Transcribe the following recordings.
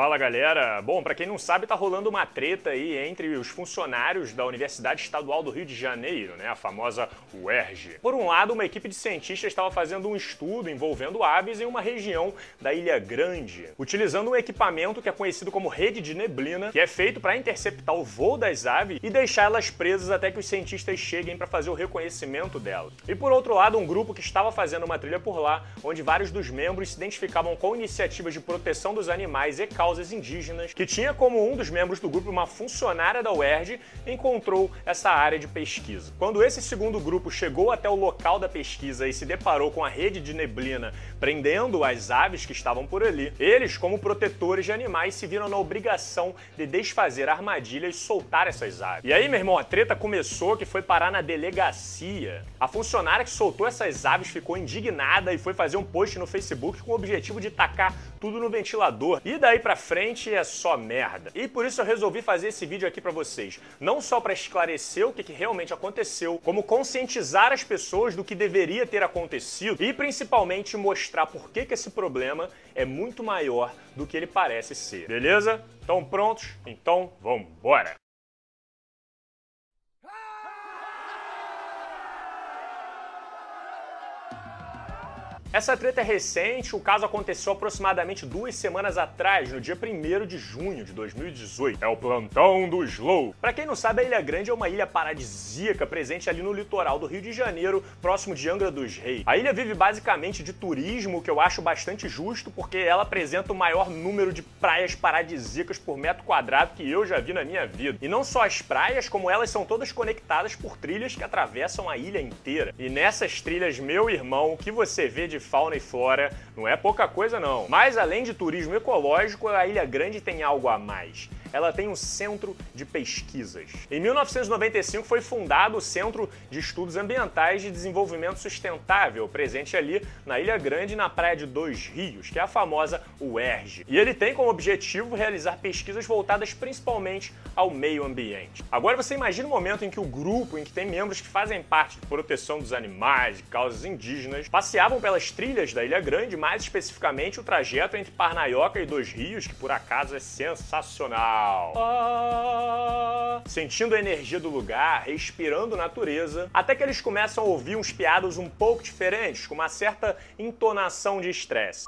Fala galera! Bom, para quem não sabe, tá rolando uma treta aí entre os funcionários da Universidade Estadual do Rio de Janeiro, né, a famosa UERJ. Por um lado, uma equipe de cientistas estava fazendo um estudo envolvendo aves em uma região da Ilha Grande, utilizando um equipamento que é conhecido como rede de neblina, que é feito para interceptar o voo das aves e deixar elas presas até que os cientistas cheguem para fazer o reconhecimento delas. E por outro lado, um grupo que estava fazendo uma trilha por lá, onde vários dos membros se identificavam com iniciativas de proteção dos animais e causas causas indígenas, que tinha como um dos membros do grupo uma funcionária da UERJ, encontrou essa área de pesquisa. Quando esse segundo grupo chegou até o local da pesquisa e se deparou com a rede de neblina prendendo as aves que estavam por ali, eles, como protetores de animais, se viram na obrigação de desfazer a armadilha e soltar essas aves. E aí, meu irmão, a treta começou que foi parar na delegacia. A funcionária que soltou essas aves ficou indignada e foi fazer um post no Facebook com o objetivo de tacar tudo no ventilador. E daí pra frente é só merda. E por isso eu resolvi fazer esse vídeo aqui para vocês. Não só para esclarecer o que, que realmente aconteceu, como conscientizar as pessoas do que deveria ter acontecido e principalmente mostrar por que, que esse problema é muito maior do que ele parece ser. Beleza? Estão prontos? Então vambora! Essa treta é recente, o caso aconteceu aproximadamente duas semanas atrás, no dia 1 de junho de 2018. É o plantão do Slow. Para quem não sabe, a Ilha Grande é uma ilha paradisíaca presente ali no litoral do Rio de Janeiro, próximo de Angra dos Reis. A ilha vive basicamente de turismo, que eu acho bastante justo, porque ela apresenta o maior número de praias paradisíacas por metro quadrado que eu já vi na minha vida. E não só as praias, como elas são todas conectadas por trilhas que atravessam a ilha inteira. E nessas trilhas, meu irmão, o que você vê de fauna e flora não é pouca coisa não. Mas além de turismo ecológico, a Ilha Grande tem algo a mais ela tem um centro de pesquisas. Em 1995 foi fundado o Centro de Estudos Ambientais de Desenvolvimento Sustentável, presente ali na Ilha Grande, na Praia de Dois Rios, que é a famosa UERJ. E ele tem como objetivo realizar pesquisas voltadas principalmente ao meio ambiente. Agora você imagina o momento em que o grupo, em que tem membros que fazem parte de proteção dos animais e causas indígenas, passeavam pelas trilhas da Ilha Grande, mais especificamente o trajeto entre Parnaioca e Dois Rios, que por acaso é sensacional. Ah, sentindo a energia do lugar, respirando natureza, até que eles começam a ouvir uns piados um pouco diferentes, com uma certa entonação de estresse.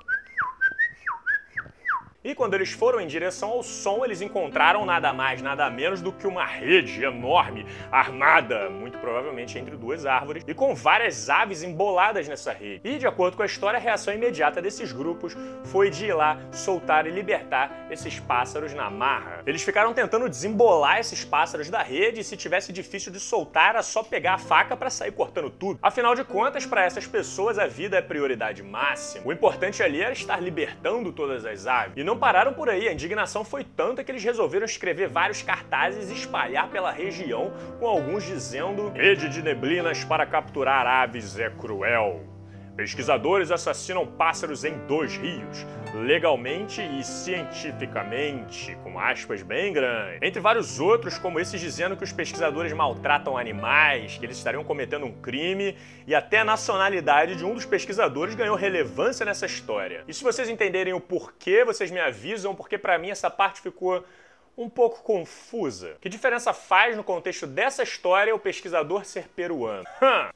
E quando eles foram em direção ao som, eles encontraram nada mais, nada menos do que uma rede enorme, armada, muito provavelmente entre duas árvores, e com várias aves emboladas nessa rede. E, de acordo com a história, a reação imediata desses grupos foi de ir lá soltar e libertar esses pássaros na marra. Eles ficaram tentando desembolar esses pássaros da rede e se tivesse difícil de soltar, era só pegar a faca para sair cortando tudo. Afinal de contas, para essas pessoas, a vida é prioridade máxima. O importante ali era estar libertando todas as aves. E não pararam por aí, a indignação foi tanta que eles resolveram escrever vários cartazes e espalhar pela região, com alguns dizendo: Rede de neblinas para capturar aves é cruel. Pesquisadores assassinam pássaros em dois rios, legalmente e cientificamente, com aspas bem grandes. Entre vários outros, como esses dizendo que os pesquisadores maltratam animais, que eles estariam cometendo um crime, e até a nacionalidade de um dos pesquisadores ganhou relevância nessa história. E se vocês entenderem o porquê, vocês me avisam, porque para mim essa parte ficou um pouco confusa. Que diferença faz no contexto dessa história o pesquisador ser peruano?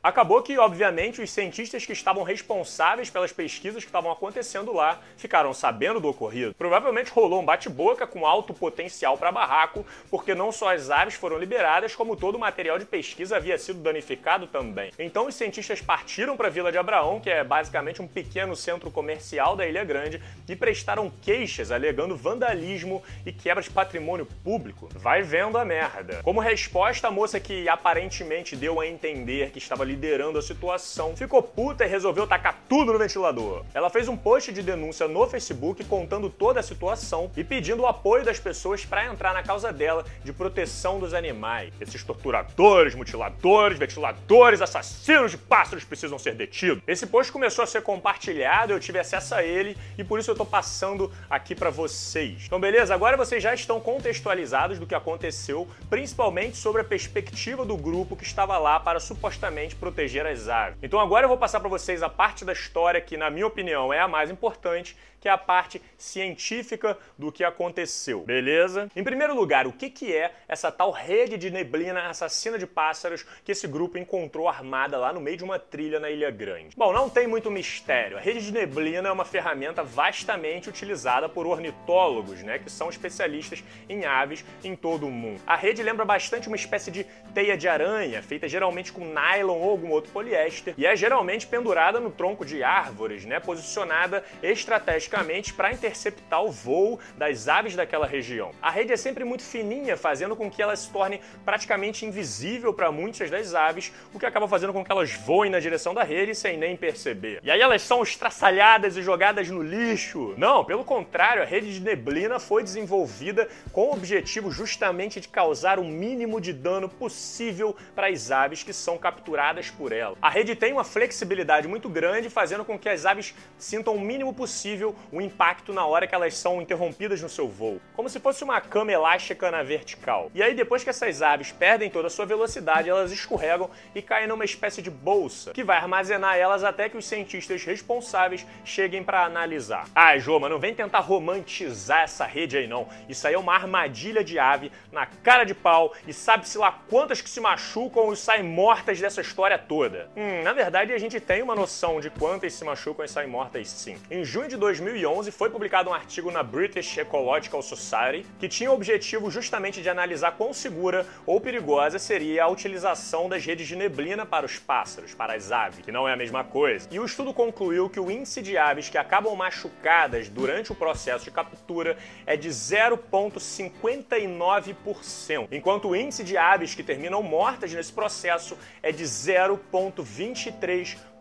Acabou que, obviamente, os cientistas que estavam responsáveis pelas pesquisas que estavam acontecendo lá ficaram sabendo do ocorrido. Provavelmente rolou um bate-boca com alto potencial para barraco, porque não só as aves foram liberadas, como todo o material de pesquisa havia sido danificado também. Então os cientistas partiram para a Vila de Abraão, que é basicamente um pequeno centro comercial da Ilha Grande, e prestaram queixas alegando vandalismo e quebra de patrimônio público, vai vendo a merda. Como resposta, a moça que aparentemente deu a entender que estava liderando a situação ficou puta e resolveu tacar tudo no ventilador. Ela fez um post de denúncia no Facebook contando toda a situação e pedindo o apoio das pessoas para entrar na causa dela de proteção dos animais. Esses torturadores, mutiladores, ventiladores, assassinos de pássaros precisam ser detidos. Esse post começou a ser compartilhado, eu tive acesso a ele e por isso eu tô passando aqui para vocês. Então beleza? Agora vocês já estão com contextualizados do que aconteceu, principalmente sobre a perspectiva do grupo que estava lá para supostamente proteger as aves. Então agora eu vou passar para vocês a parte da história que, na minha opinião, é a mais importante, que é a parte científica do que aconteceu, beleza? Em primeiro lugar, o que, que é essa tal rede de neblina assassina de pássaros que esse grupo encontrou armada lá no meio de uma trilha na Ilha Grande? Bom, não tem muito mistério. A rede de neblina é uma ferramenta vastamente utilizada por ornitólogos, né, que são especialistas em aves em todo o mundo. A rede lembra bastante uma espécie de teia de aranha, feita geralmente com nylon ou algum outro poliéster, e é geralmente pendurada no tronco de árvores, né, posicionada estrategicamente para interceptar o voo das aves daquela região. A rede é sempre muito fininha, fazendo com que ela se torne praticamente invisível para muitas das aves, o que acaba fazendo com que elas voem na direção da rede sem nem perceber. E aí elas são estraçalhadas e jogadas no lixo. Não, pelo contrário, a rede de neblina foi desenvolvida com o objetivo justamente de causar o mínimo de dano possível para as aves que são capturadas por ela. A rede tem uma flexibilidade muito grande, fazendo com que as aves sintam o mínimo possível o impacto na hora que elas são interrompidas no seu voo, como se fosse uma cama elástica na vertical. E aí, depois que essas aves perdem toda a sua velocidade, elas escorregam e caem numa espécie de bolsa, que vai armazenar elas até que os cientistas responsáveis cheguem para analisar. Ah, Jô, mas não vem tentar romantizar essa rede aí não. Isso aí é uma armadilha de ave na cara de pau e sabe-se lá quantas que se machucam e saem mortas dessa história toda. Hum, na verdade, a gente tem uma noção de quantas se machucam e saem mortas sim. Em junho de 2011 foi publicado um artigo na British Ecological Society que tinha o objetivo justamente de analisar quão segura ou perigosa seria a utilização das redes de neblina para os pássaros, para as aves, que não é a mesma coisa. E o estudo concluiu que o índice de aves que acabam machucadas durante o processo de captura é de 0,59%, enquanto o índice de aves que terminam mortas nesse processo é de 0,23%.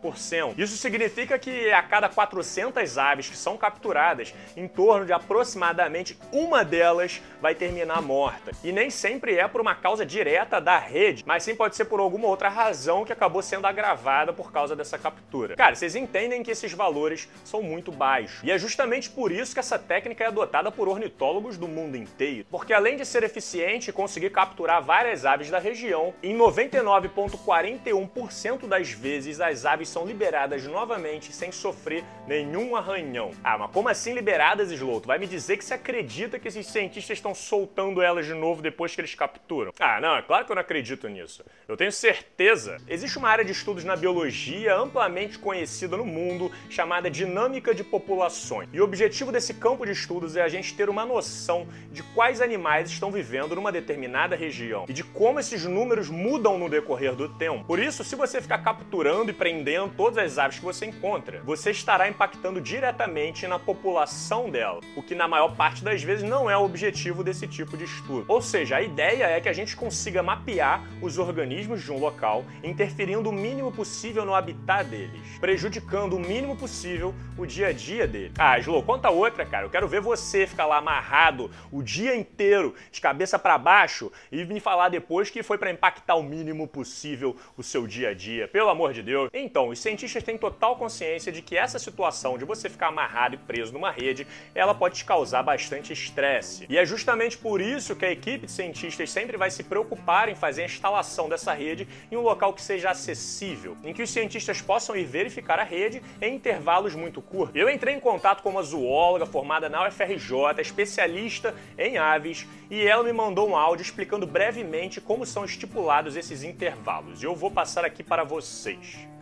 Isso significa que a cada 400 aves que são capturadas, em torno de aproximadamente uma delas vai terminar morta. E nem sempre é por uma causa direta da rede, mas sim pode ser por alguma outra razão que acabou sendo agravada por causa dessa captura. Cara, vocês entendem que esses valores são muito baixos. E é justamente por isso que essa técnica é adotada por ornitólogos do mundo inteiro. Porque além de ser eficiente e conseguir capturar várias aves da região, em 99,41% das vezes as aves são liberadas novamente sem sofrer nenhum arranhão. Ah, mas como assim liberadas, Slow? Tu vai me dizer que você acredita que esses cientistas estão soltando elas de novo depois que eles capturam? Ah, não, é claro que eu não acredito nisso. Eu tenho certeza. Existe uma área de estudos na biologia amplamente conhecida no mundo chamada dinâmica de populações. E o objetivo desse campo de estudos é a gente ter uma noção de quais animais estão vivendo numa determinada região e de como esses números mudam no decorrer do tempo. Por isso, se você ficar capturando e prendendo todas as aves que você encontra, você estará impactando diretamente na população dela, o que na maior parte das vezes não é o objetivo desse tipo de estudo. Ou seja, a ideia é que a gente consiga mapear os organismos de um local, interferindo o mínimo possível no habitat deles, prejudicando o mínimo possível o dia a dia dele. Ah, Slow, conta outra, cara. Eu quero ver você ficar lá amarrado o dia inteiro, de cabeça para baixo, e me falar depois que foi para impactar o mínimo possível o seu dia a dia. Pelo amor de Deus. Então, os cientistas têm total consciência de que essa situação de você ficar amarrado e preso numa rede, ela pode te causar bastante estresse. E é justamente por isso que a equipe de cientistas sempre vai se preocupar em fazer a instalação dessa rede em um local que seja acessível, em que os cientistas possam ir verificar a rede em intervalos muito curtos. Eu entrei em contato com uma zoóloga formada na UFRJ, especialista em aves, e ela me mandou um áudio explicando brevemente como são estipulados esses intervalos. E eu vou passar aqui para vocês.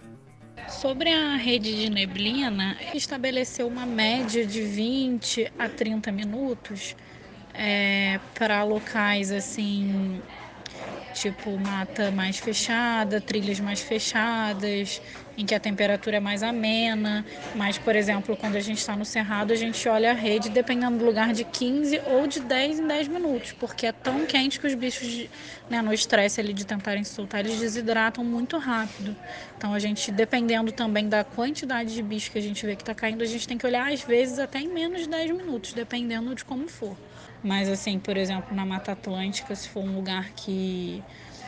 Sobre a rede de neblina, estabeleceu uma média de 20 a 30 minutos é, para locais assim tipo mata mais fechada, trilhas mais fechadas, em que a temperatura é mais amena. Mas, por exemplo, quando a gente está no cerrado, a gente olha a rede dependendo do lugar de 15 ou de 10 em 10 minutos, porque é tão quente que os bichos, né, no estresse ali de tentarem soltar, eles desidratam muito rápido. Então, a gente, dependendo também da quantidade de bicho que a gente vê que está caindo, a gente tem que olhar às vezes até em menos de 10 minutos, dependendo de como for. Mas assim, por exemplo, na Mata Atlântica, se for um lugar que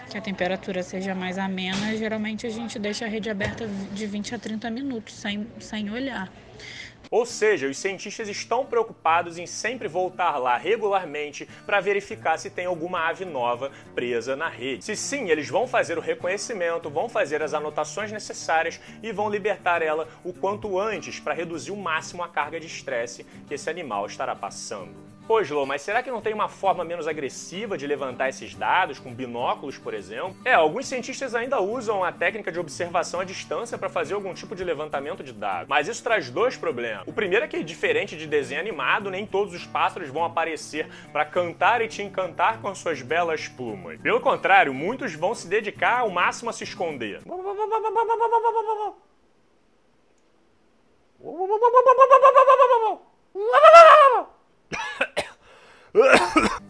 que a temperatura seja mais amena, geralmente a gente deixa a rede aberta de 20 a 30 minutos sem, sem olhar. Ou seja, os cientistas estão preocupados em sempre voltar lá regularmente para verificar se tem alguma ave nova presa na rede. Se sim, eles vão fazer o reconhecimento, vão fazer as anotações necessárias e vão libertar ela o quanto antes para reduzir o máximo a carga de estresse que esse animal estará passando. Pô, Slow, mas será que não tem uma forma menos agressiva de levantar esses dados, com binóculos, por exemplo? É, alguns cientistas ainda usam a técnica de observação à distância para fazer algum tipo de levantamento de dados. Mas isso traz dois problemas. O primeiro é que, diferente de desenho animado, nem todos os pássaros vão aparecer para cantar e te encantar com suas belas plumas. Pelo contrário, muitos vão se dedicar ao máximo a se esconder.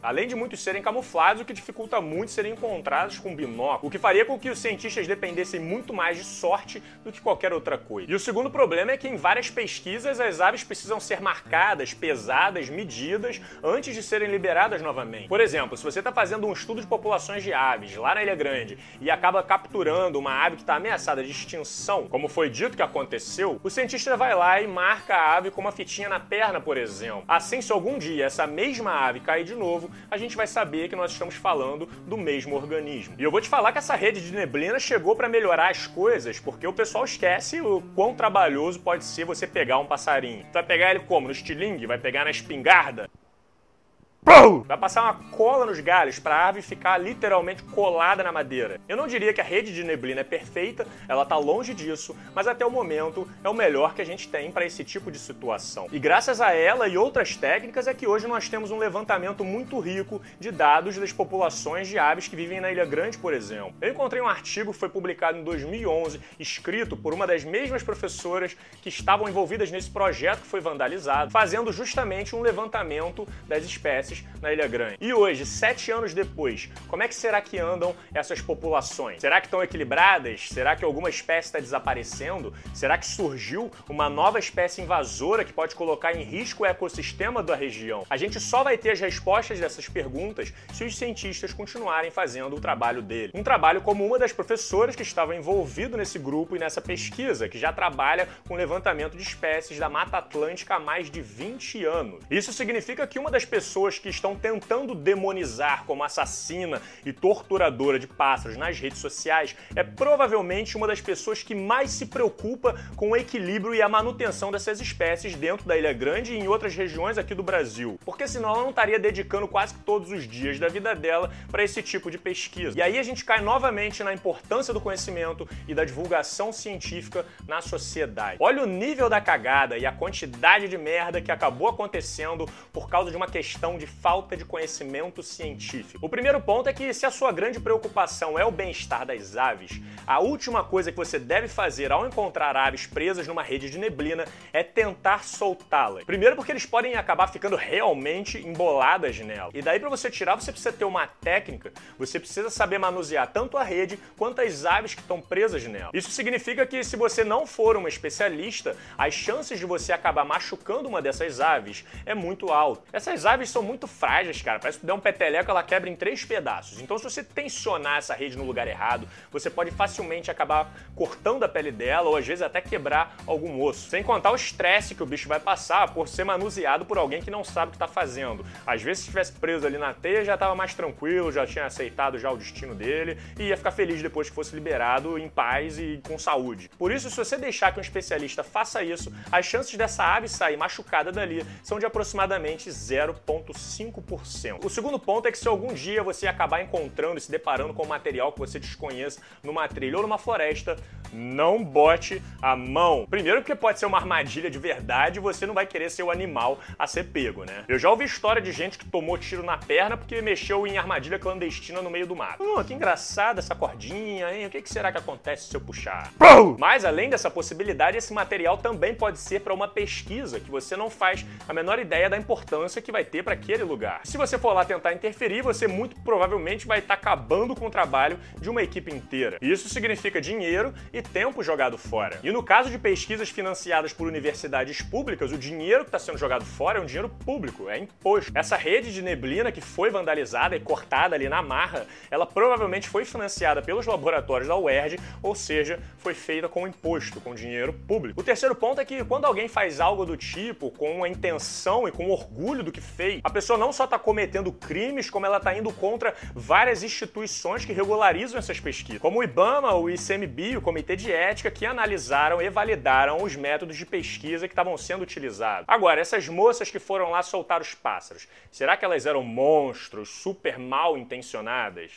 Além de muitos serem camuflados, o que dificulta muito serem encontrados com binóculo, o que faria com que os cientistas dependessem muito mais de sorte do que qualquer outra coisa. E o segundo problema é que em várias pesquisas as aves precisam ser marcadas, pesadas, medidas antes de serem liberadas novamente. Por exemplo, se você está fazendo um estudo de populações de aves lá na Ilha Grande e acaba capturando uma ave que está ameaçada de extinção, como foi dito que aconteceu, o cientista vai lá e marca a ave com uma fitinha na perna, por exemplo. Assim, se algum dia essa mesma ave cair de novo, a gente vai saber que nós estamos falando do mesmo organismo. E eu vou te falar que essa rede de neblina chegou para melhorar as coisas, porque o pessoal esquece o quão trabalhoso pode ser você pegar um passarinho. Tu vai pegar ele como? No estilingue? Vai pegar na espingarda? Vai passar uma cola nos galhos para a árvore ficar literalmente colada na madeira. Eu não diria que a rede de neblina é perfeita, ela está longe disso, mas até o momento é o melhor que a gente tem para esse tipo de situação. E graças a ela e outras técnicas é que hoje nós temos um levantamento muito rico de dados das populações de aves que vivem na Ilha Grande, por exemplo. Eu encontrei um artigo que foi publicado em 2011, escrito por uma das mesmas professoras que estavam envolvidas nesse projeto que foi vandalizado, fazendo justamente um levantamento das espécies na Ilha Grande. E hoje, sete anos depois, como é que será que andam essas populações? Será que estão equilibradas? Será que alguma espécie está desaparecendo? Será que surgiu uma nova espécie invasora que pode colocar em risco o ecossistema da região? A gente só vai ter as respostas dessas perguntas se os cientistas continuarem fazendo o trabalho dele. Um trabalho como uma das professoras que estava envolvido nesse grupo e nessa pesquisa, que já trabalha com levantamento de espécies da Mata Atlântica há mais de 20 anos. Isso significa que uma das pessoas que que estão tentando demonizar como assassina e torturadora de pássaros nas redes sociais é provavelmente uma das pessoas que mais se preocupa com o equilíbrio e a manutenção dessas espécies dentro da Ilha Grande e em outras regiões aqui do Brasil. Porque senão ela não estaria dedicando quase todos os dias da vida dela para esse tipo de pesquisa. E aí a gente cai novamente na importância do conhecimento e da divulgação científica na sociedade. Olha o nível da cagada e a quantidade de merda que acabou acontecendo por causa de uma questão de falta de conhecimento científico. O primeiro ponto é que se a sua grande preocupação é o bem-estar das aves, a última coisa que você deve fazer ao encontrar aves presas numa rede de neblina é tentar soltá-las. Primeiro porque eles podem acabar ficando realmente emboladas nela. E daí para você tirar, você precisa ter uma técnica, você precisa saber manusear tanto a rede quanto as aves que estão presas nela. Isso significa que se você não for uma especialista, as chances de você acabar machucando uma dessas aves é muito alta. Essas aves são muito muito frágeis, cara. Parece que tu der um peteleco, ela quebra em três pedaços. Então, se você tensionar essa rede no lugar errado, você pode facilmente acabar cortando a pele dela ou às vezes até quebrar algum osso. Sem contar o estresse que o bicho vai passar por ser manuseado por alguém que não sabe o que tá fazendo. Às vezes, se estivesse preso ali na teia, já tava mais tranquilo, já tinha aceitado já o destino dele e ia ficar feliz depois que fosse liberado em paz e com saúde. Por isso, se você deixar que um especialista faça isso, as chances dessa ave sair machucada dali são de aproximadamente 0,5 5%. O segundo ponto é que se algum dia você acabar encontrando e se deparando com um material que você desconheça numa trilha ou numa floresta, não bote a mão. Primeiro porque pode ser uma armadilha de verdade e você não vai querer ser o animal a ser pego, né? Eu já ouvi história de gente que tomou tiro na perna porque mexeu em armadilha clandestina no meio do mato. Hum, que engraçada essa cordinha, hein? O que será que acontece se eu puxar? Mas além dessa possibilidade, esse material também pode ser para uma pesquisa que você não faz a menor ideia da importância que vai ter para aquele lugar. Se você for lá tentar interferir, você muito provavelmente vai estar acabando com o trabalho de uma equipe inteira. Isso significa dinheiro e tempo jogado fora. E no caso de pesquisas financiadas por universidades públicas, o dinheiro que está sendo jogado fora é um dinheiro público, é imposto. Essa rede de neblina que foi vandalizada e cortada ali na marra, ela provavelmente foi financiada pelos laboratórios da UERJ, ou seja, foi feita com imposto, com dinheiro público. O terceiro ponto é que quando alguém faz algo do tipo com a intenção e com orgulho do que fez, a pessoa não só está cometendo crimes, como ela está indo contra várias instituições que regularizam essas pesquisas, como o IBAMA, o ICMBio, o Comitê de Ética, que analisaram e validaram os métodos de pesquisa que estavam sendo utilizados. Agora, essas moças que foram lá soltar os pássaros, será que elas eram monstros super mal intencionadas?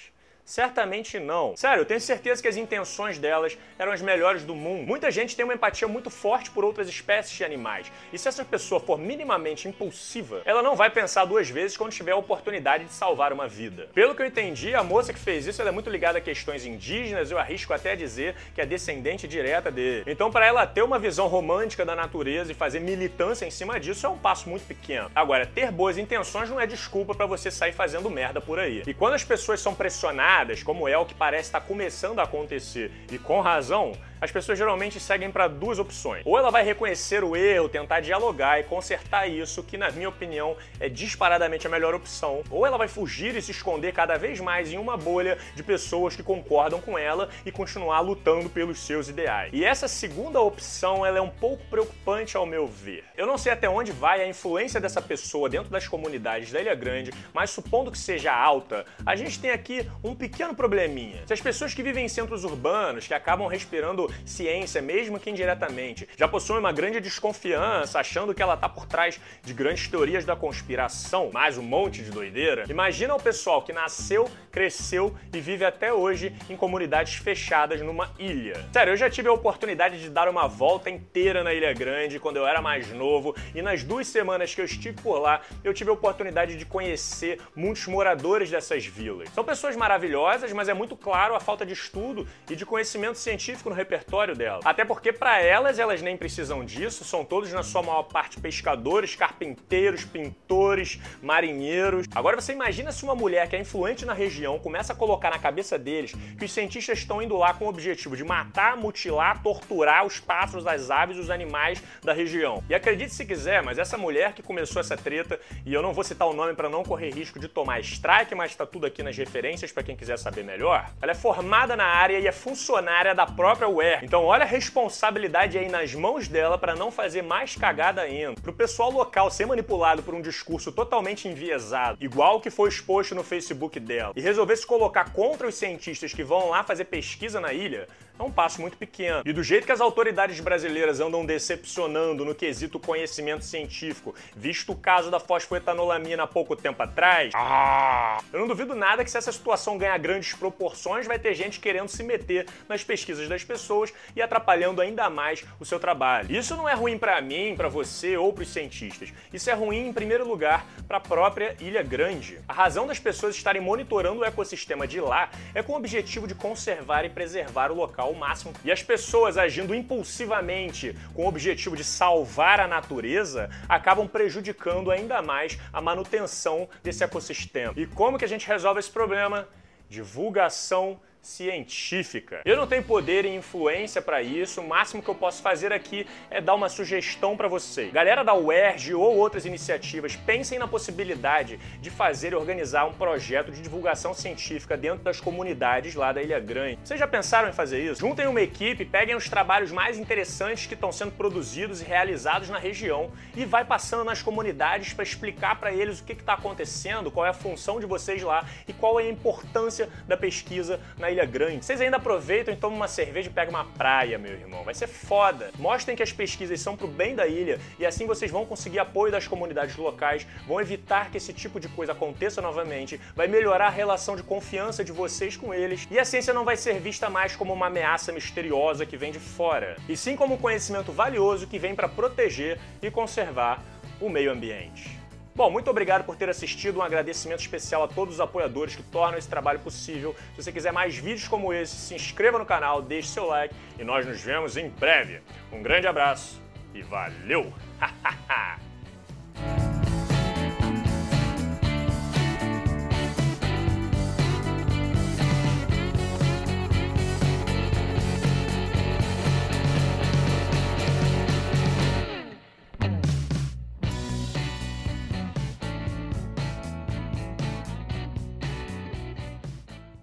Certamente não. Sério, eu tenho certeza que as intenções delas eram as melhores do mundo. Muita gente tem uma empatia muito forte por outras espécies de animais. E se essa pessoa for minimamente impulsiva, ela não vai pensar duas vezes quando tiver a oportunidade de salvar uma vida. Pelo que eu entendi, a moça que fez isso é muito ligada a questões indígenas, eu arrisco até dizer que é descendente direta dele. Então, para ela ter uma visão romântica da natureza e fazer militância em cima disso é um passo muito pequeno. Agora, ter boas intenções não é desculpa para você sair fazendo merda por aí. E quando as pessoas são pressionadas como é o que parece estar começando a acontecer, e com razão, as pessoas geralmente seguem para duas opções. Ou ela vai reconhecer o erro, tentar dialogar e consertar isso, que na minha opinião é disparadamente a melhor opção. Ou ela vai fugir e se esconder cada vez mais em uma bolha de pessoas que concordam com ela e continuar lutando pelos seus ideais. E essa segunda opção ela é um pouco preocupante ao meu ver. Eu não sei até onde vai a influência dessa pessoa dentro das comunidades da Ilha Grande, mas supondo que seja alta, a gente tem aqui um pequeno probleminha. Se as pessoas que vivem em centros urbanos, que acabam respirando ciência, mesmo que indiretamente, já possui uma grande desconfiança, achando que ela tá por trás de grandes teorias da conspiração, mais um monte de doideira. Imagina o pessoal que nasceu, cresceu e vive até hoje em comunidades fechadas numa ilha. Sério, eu já tive a oportunidade de dar uma volta inteira na Ilha Grande quando eu era mais novo e nas duas semanas que eu estive por lá, eu tive a oportunidade de conhecer muitos moradores dessas vilas. São pessoas maravilhosas, mas é muito claro a falta de estudo e de conhecimento científico no repertório repertório dela. Até porque para elas, elas nem precisam disso, são todos na sua maior parte pescadores, carpinteiros, pintores, marinheiros. Agora você imagina se uma mulher que é influente na região começa a colocar na cabeça deles que os cientistas estão indo lá com o objetivo de matar, mutilar, torturar os pássaros, as aves, os animais da região. E acredite se quiser, mas essa mulher que começou essa treta, e eu não vou citar o nome para não correr risco de tomar strike, mas tá tudo aqui nas referências para quem quiser saber melhor. Ela é formada na área e é funcionária da própria web então olha a responsabilidade aí nas mãos dela para não fazer mais cagada ainda. Pro pessoal local ser manipulado por um discurso totalmente enviesado, igual que foi exposto no Facebook dela, e resolver se colocar contra os cientistas que vão lá fazer pesquisa na ilha, é um passo muito pequeno. E do jeito que as autoridades brasileiras andam decepcionando no quesito conhecimento científico, visto o caso da fosfoetanolamina há pouco tempo atrás, ah, eu não duvido nada que se essa situação ganhar grandes proporções, vai ter gente querendo se meter nas pesquisas das pessoas e atrapalhando ainda mais o seu trabalho. Isso não é ruim para mim, para você ou para os cientistas. Isso é ruim, em primeiro lugar, para a própria Ilha Grande. A razão das pessoas estarem monitorando o ecossistema de lá é com o objetivo de conservar e preservar o local ao máximo. E as pessoas agindo impulsivamente com o objetivo de salvar a natureza acabam prejudicando ainda mais a manutenção desse ecossistema. E como que a gente resolve esse problema? Divulgação científica. Eu não tenho poder e influência para isso, o máximo que eu posso fazer aqui é dar uma sugestão para vocês. Galera da UERJ ou outras iniciativas, pensem na possibilidade de fazer e organizar um projeto de divulgação científica dentro das comunidades lá da Ilha Grande. Vocês já pensaram em fazer isso? Juntem uma equipe, peguem os trabalhos mais interessantes que estão sendo produzidos e realizados na região e vai passando nas comunidades para explicar para eles o que está acontecendo, qual é a função de vocês lá e qual é a importância da pesquisa na Ilha Grande. Vocês ainda aproveitam e tomam uma cerveja e pegam uma praia, meu irmão. Vai ser foda. Mostrem que as pesquisas são pro bem da ilha e assim vocês vão conseguir apoio das comunidades locais, vão evitar que esse tipo de coisa aconteça novamente, vai melhorar a relação de confiança de vocês com eles e a ciência não vai ser vista mais como uma ameaça misteriosa que vem de fora, e sim como um conhecimento valioso que vem para proteger e conservar o meio ambiente. Bom, muito obrigado por ter assistido. Um agradecimento especial a todos os apoiadores que tornam esse trabalho possível. Se você quiser mais vídeos como esse, se inscreva no canal, deixe seu like e nós nos vemos em breve. Um grande abraço e valeu!